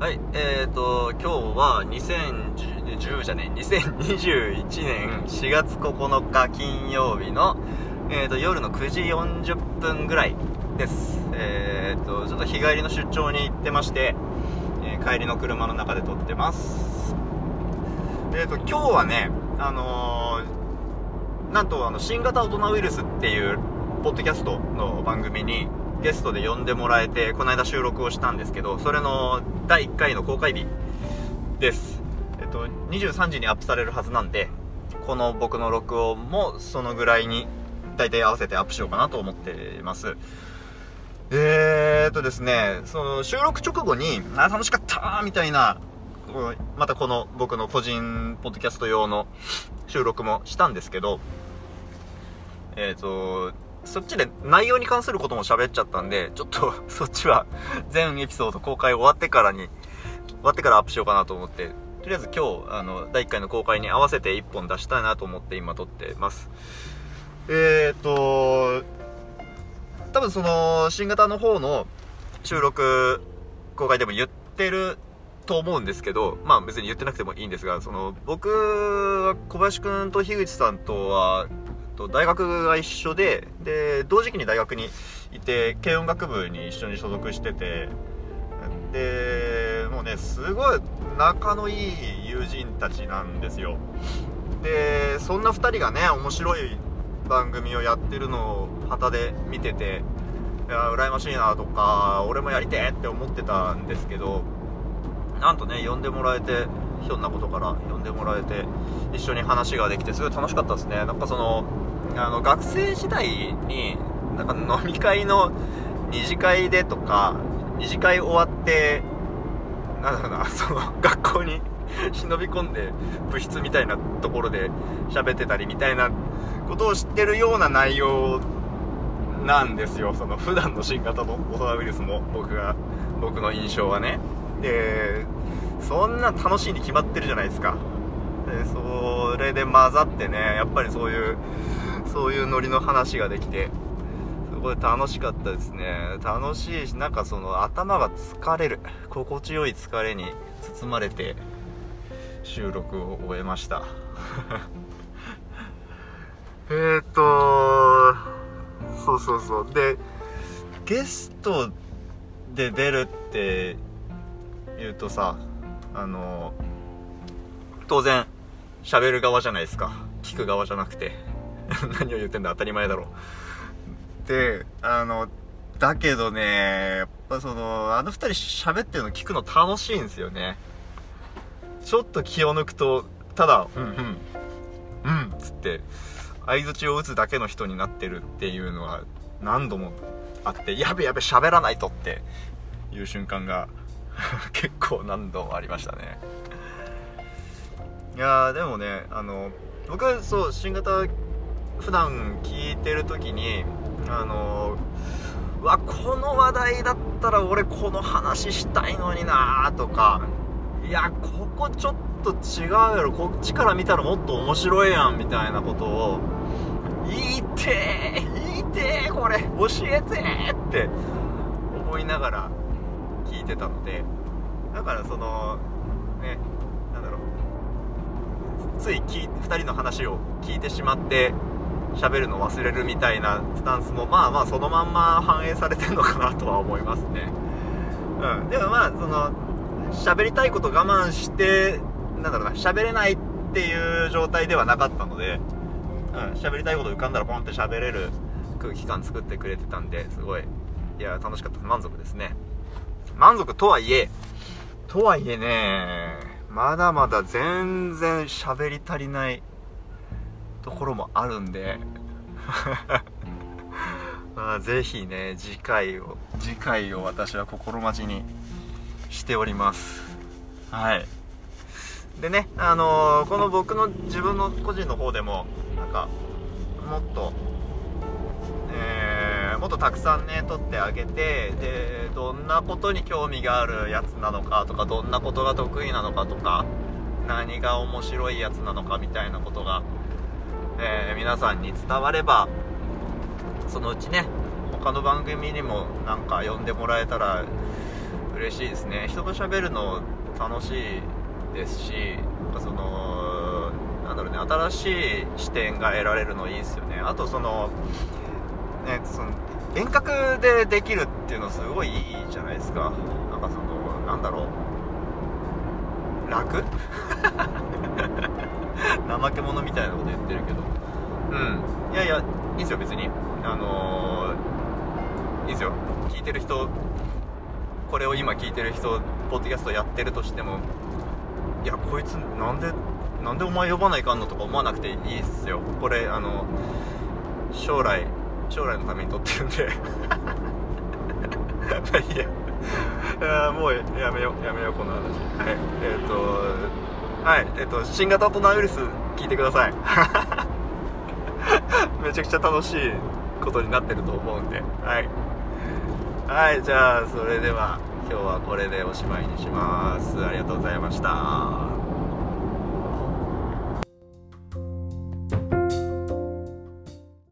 はい、えーと、今日は2010じゃねえ、2021年4月9日金曜日の、えーと、夜の9時40分ぐらいです。えーと、ちょっと日帰りの出張に行ってまして、えー帰りの車の中で撮ってます。えーと、今日はね、あのーなんとあの、新型大人ウイルスっていう、ポッドキャストの番組に、ゲストで呼んでもらえて、この間収録をしたんですけど、それの第1回の公開日です。えっと、23時にアップされるはずなんで、この僕の録音もそのぐらいに、大体合わせてアップしようかなと思っています。えーっとですね、その収録直後に、あ楽しかったーみたいな、またこの僕の個人ポッドキャスト用の収録もしたんですけど、えーっと、そっちで内容に関することも喋っちゃったんで、ちょっと そっちは全エピソード公開終わってからに、終わってからアップしようかなと思って、とりあえず今日、あの、第1回の公開に合わせて1本出したいなと思って今撮ってます。えーと、多分その、新型の方の収録公開でも言ってると思うんですけど、まあ別に言ってなくてもいいんですが、その、僕は小林くんと樋口さんとは、と大学が一緒で、で、同時期に大学にいて、軽音楽部に一緒に所属してて、で、もうね、すごい仲のいい友人たちなんですよ。で、そんな二人がね、面白い番組をやってるのを旗で見てて、いや、羨ましいなとか、俺もやりてえって思ってたんですけど、なんとね、呼んでもらえて、ひょんなことから呼んでもらえて、一緒に話ができて、すごい楽しかったですね。なんかその、あの、学生時代に、なんか飲み会の二次会でとか、二次会終わって、なんだろうな、その、学校に 忍び込んで、部室みたいなところで喋ってたりみたいなことを知ってるような内容なんですよ。その、普段の新型の大人ウイルスも、僕が、僕の印象はね。で、そんな楽しいに決まってるじゃないですか。で、それで混ざってね、やっぱりそういう、そういうノリの話ができて、すごい楽しかったですね。楽しいし、なんかその頭が疲れる、心地よい疲れに包まれて、収録を終えました。えっと、そうそうそう。で、ゲストで出るって言うとさ、あの、当然、喋る側じゃないですか。聞く側じゃなくて。何を言ってんだ当たり前だろ。で、あの、だけどね、やっぱその、あの二人喋ってるの聞くの楽しいんですよね。ちょっと気を抜くと、ただ、うんうん、うん、っつって、相槌を打つだけの人になってるっていうのは何度もあって、やべやべ喋らないとっていう瞬間が 結構何度もありましたね。いやでもね、あの、僕は、そう、新型普段聞いてる時に、あの、うわ、この話題だったら俺この話したいのになーとか、いや、ここちょっと違うやろ、こっちから見たらもっと面白いやん、みたいなことを、言いてー言いてーこれ教えてーって思いながらてたので、だからその、ね、なんだろう、つい2人の話を聞いてしまって、喋るの忘れるみたいなスタンスもまあまあそのまんま反映されてるのかなとは思いますね。うん。でもまあ、その、喋りたいこと我慢して、なんだろうな、喋れないっていう状態ではなかったので、うん、喋りたいこと浮かんだらポンって喋れる空気感作ってくれてたんで、すごい、いや、楽しかった。満足ですね。満足とはいえ、とはいえね、まだまだ全然喋り足りないところもあるんで、まあ、ぜひね、次回を、次回を私は心待ちにしております。はい。でね、あのーこの僕の自分の個人の方でも、なんか、もっと、えもっとたくさんね、撮ってあげて、で、どんなことに興味があるやつなのかとか、どんなことが得意なのかとか、何が面白いやつなのかみたいなことが、えー皆さんに伝われば、そのうちね、他の番組にもなんか呼んでもらえたら嬉しいですね。人と喋るの楽しいですしなんかそのなんだろうね新しい視点が得られるのいいですよね。あとそのねその遠隔でできるっていうのすごいいいじゃないですか。なんかそのなんだろう。楽？怠け者みたいなこと言ってるけど。うん。いやいやいいですよ別に。あのー、いいですよ。聞いてる人これを今聞いてる人ポッドキャストやってるとしてもいやこいつなんでなんでお前呼ばないかんのとか思わなくていいっすよ。これあの将来将来のために撮ってるんで。まあいいや。もうやめようやめようこの話。はい。えっ、ー、とはい。えっ、ー、と新型コロナウイルス聞いてください。めちゃくちゃ楽しいことになってると思うんで。はい。はいじゃあそれでは今日はこれでおしまいにします。ありがとうございました。